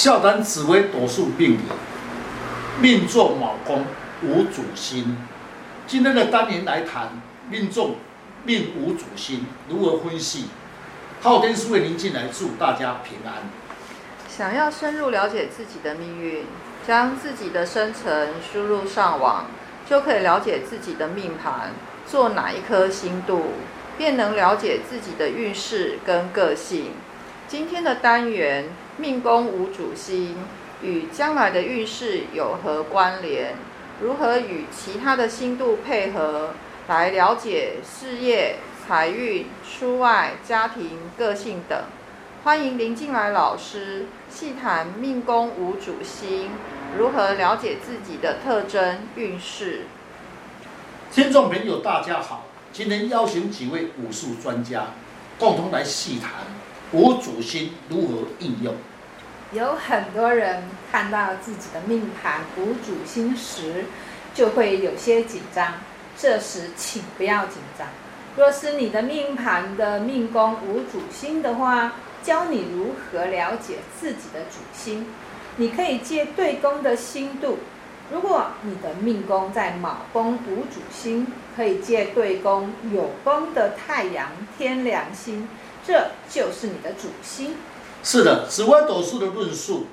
笑谈紫微斗数命理，命坐卯宫无主星。今天的单元来谈命中命无主星如何分析。昊天书院宁进来祝大家平安。想要深入了解自己的命运，将自己的生辰输入上网，就可以了解自己的命盘，做哪一颗星度，便能了解自己的运势跟个性。今天的单元。命宫无主星与将来的运势有何关联？如何与其他的星度配合来了解事业、财运、出外、家庭、个性等？欢迎林进来老师细谈命宫无主星如何了解自己的特征运势。听众朋友，大家好，今天邀请几位武术专家共同来细谈无主星如何应用。有很多人看到自己的命盘无主星时，就会有些紧张。这时请不要紧张。若是你的命盘的命宫无主星的话，教你如何了解自己的主星。你可以借对宫的星度。如果你的命宫在卯宫无主星，可以借对宫酉宫的太阳天梁星，这就是你的主星。是的，紫微斗数的论述，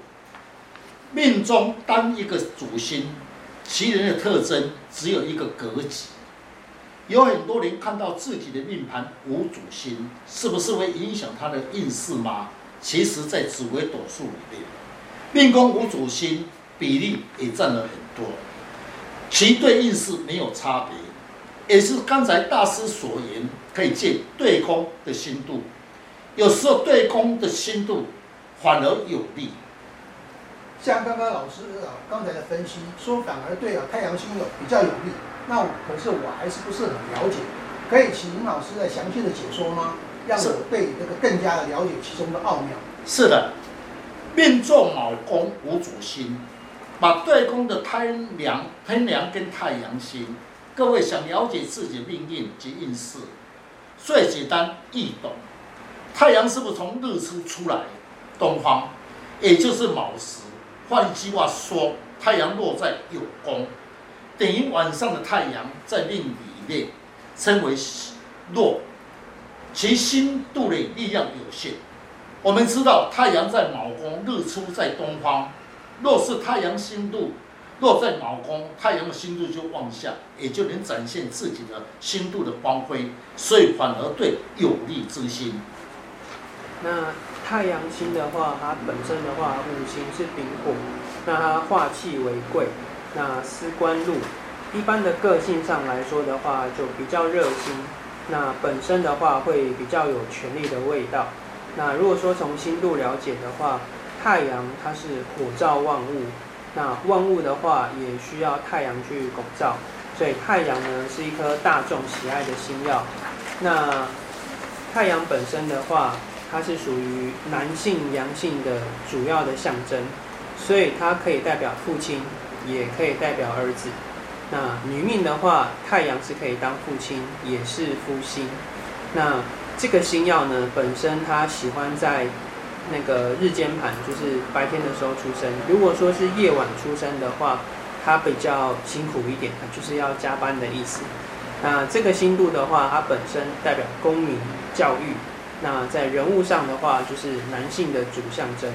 命中单一个主星，其人的特征只有一个格局。有很多人看到自己的命盘无主星，是不是会影响他的运势吗？其实，在紫微斗数里面，命宫无主星比例也占了很多，其对运势没有差别，也是刚才大师所言，可以借对空的心度。有时候对宫的星度反而有利，像刚刚老师啊刚才的分析说，反而对啊太阳星有比较有利。那可是我还是不是很了解，可以请林老师再详细的解说吗？让我对这个更加的了解其中的奥妙。是的，命坐卯宫无主星，把对宫的天梁、天梁跟太阳星，各位想了解自己的命运及运势，最简单易懂。太阳是不是从日出出来东方，也就是卯时？换一句话说，太阳落在酉宫，等于晚上的太阳在命里面称为落，其星度的力量有限。我们知道太阳在卯宫，日出在东方。若是太阳星度落在卯宫，太阳的星度就往下，也就能展现自己的星度的光辉，所以反而对有利之星。那太阳星的话，它本身的话，五行是丙火，那它化气为贵，那司官禄，一般的个性上来说的话，就比较热心，那本身的话会比较有权力的味道。那如果说从星度了解的话，太阳它是火照万物，那万物的话也需要太阳去拱照，所以太阳呢是一颗大众喜爱的星曜。那太阳本身的话，它是属于男性阳性的主要的象征，所以它可以代表父亲，也可以代表儿子。那女命的话，太阳是可以当父亲，也是夫星。那这个星曜呢，本身它喜欢在那个日间盘，就是白天的时候出生。如果说是夜晚出生的话，它比较辛苦一点，就是要加班的意思。那这个星度的话，它本身代表公民教育。那在人物上的话，就是男性的主象征。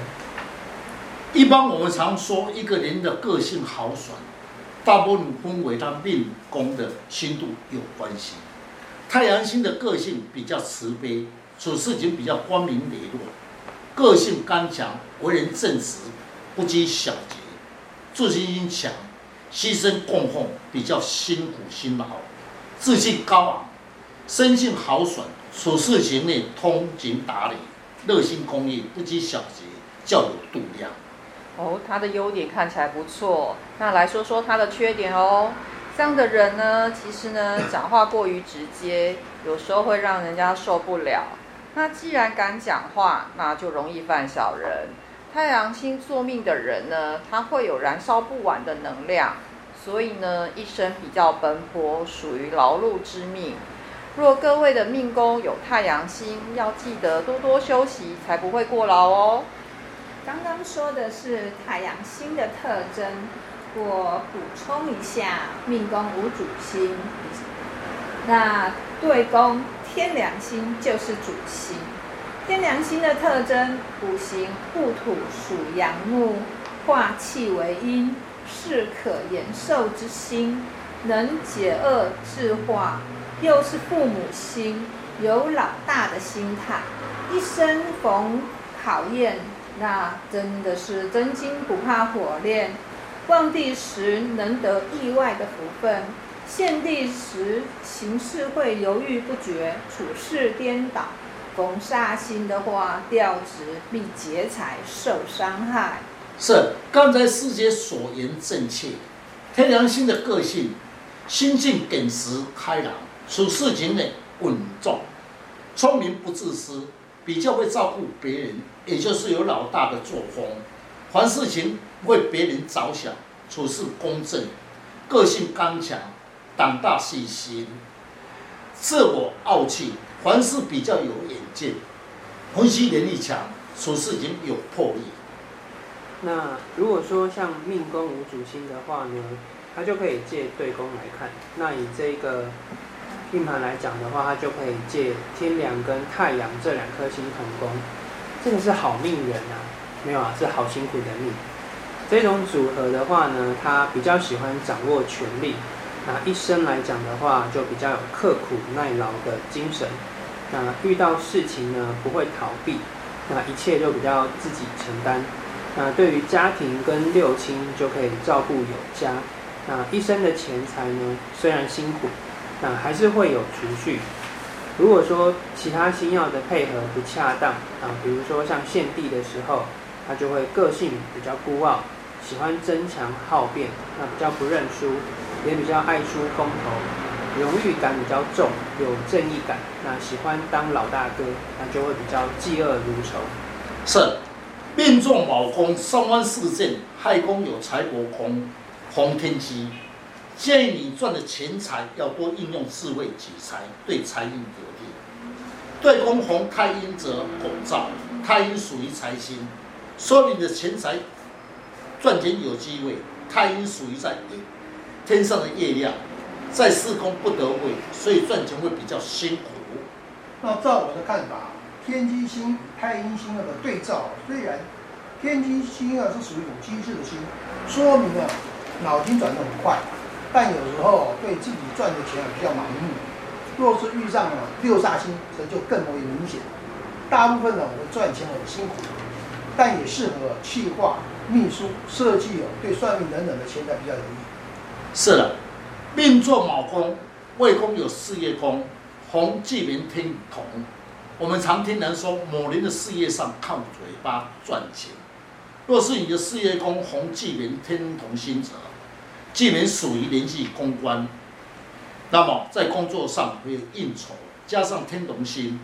一般我们常说一个人的个性豪爽，大部分分为他命宫的星度有关系。太阳星的个性比较慈悲，处事情比较光明磊落，个性刚强，为人正直，不拘小节，自信心强，牺牲供奉，比较辛苦辛劳，志气高昂，生性豪爽。处事情内通情达理，热心公益，不拘小节，较有度量。哦，他的优点看起来不错，那来说说他的缺点哦。这样的人呢，其实呢，讲话过于直接，有时候会让人家受不了。那既然敢讲话，那就容易犯小人。太阳星坐命的人呢，他会有燃烧不完的能量，所以呢，一生比较奔波，属于劳碌之命。若各位的命宫有太阳星，要记得多多休息，才不会过劳哦。刚刚说的是太阳星的特征，我补充一下，命宫无主星，那对宫天梁星就是主星。天梁星的特征，五行戊土属阳木，化气为阴，是可延寿之星，能解厄制化，又是父母心，有老大的心态，一生逢考验，那真的是真金不怕火炼。旺地时能得意外的福分，陷地时行事会犹豫不决，处事颠倒。逢煞星的话，调职必劫财受伤害。是，刚才师姐所言正确。天良星的个性，心境耿直开朗，处事情呢稳重，聪明不自私，比较会照顾别人，也就是有老大的作风。凡事情为别人着想，处事公正，个性刚强，胆大细心，自我傲气。凡事比较有远见，分析能力强，处事情有魄力。那如果说像命宫无主星的话呢，它就可以借对宫来看。那以这个命盘来讲的话，他就可以借天梁跟太阳这两颗星同宫。这个是好命人啊，没有啊，是好辛苦的命。这种组合的话呢，他比较喜欢掌握权力。那一生来讲的话，就比较有刻苦耐劳的精神。那遇到事情呢，不会逃避，那一切就比较自己承担。那对于家庭跟六亲，就可以照顾有加。那一生的钱财呢，虽然辛苦，那还是会有储蓄。如果说其他星曜的配合不恰当啊，比如说像献帝的时候，他就会个性比较孤傲，喜欢争强好辩，那比较不认输。也比较爱出风头，荣誉感比较重，有正义感，那喜欢当老大哥，那就会比较嫉恶如仇。是，命中卯宫三弯四正，亥宫有财帛宫，红天机，建议你赚的钱财要多应用智慧取财，对财运有利。对宫红太阴则拱照，太阴属于财星，说明你的钱财赚钱有机会。太阴属于在天上的月亮，在四宫不得位，所以赚钱会比较辛苦。那照我的看法，天机星、太阴星那个对照，虽然天机星啊是属于一种机智的星，说明啊脑筋转得很快，但有时候对自己赚的钱啊比较盲目。若是遇上了六煞星，则就更为明显。大部分呢，我们赚钱很辛苦，但也适合企划、秘书、设计哦，对算命等等的钱财比较有益。是了，命坐卯宫，未宫有事业宫，红巨门天同。我们常听人说，某人的事业上靠嘴巴赚钱。若是你的事业宫红巨门天同星者，既然属于人际公关，那么在工作上会有应酬，加上天同星，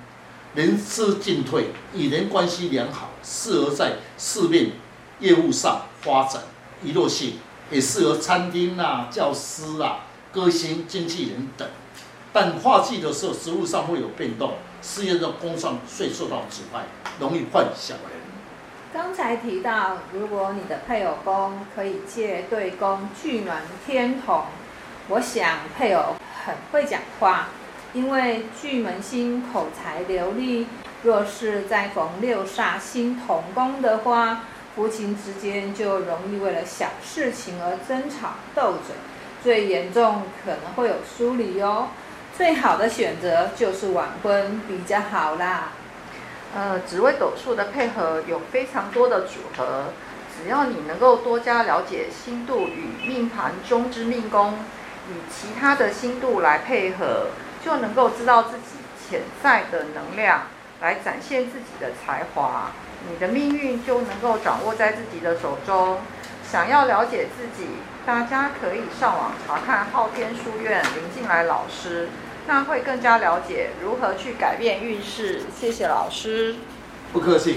人事进退，与人关系良好，适合在事业业务上发展，娱乐性。也适合餐厅啊、教师啊、歌星、经纪人等，但化忌的时候，职务上会有变动，事业的工上会受到阻碍，容易犯小人。刚才提到，如果你的配偶宫可以借对宫巨门天同，我想配偶很会讲话，因为巨门星口才流利。若是再逢六煞星同宫的话，夫妻之间就容易为了小事情而争吵斗嘴，最严重可能会有疏离哦。最好的选择就是晚婚比较好啦。呃，紫微斗数的配合有非常多的组合，只要你能够多加了解星度与命盘中之命宫，以其他的星度来配合，就能够知道自己潜在的能量，来展现自己的才华。你的命运就能够掌握在自己的手中。想要了解自己，大家可以上网查看昊天书院林进来老师，那会更加了解如何去改变运势。谢谢老师，不客气。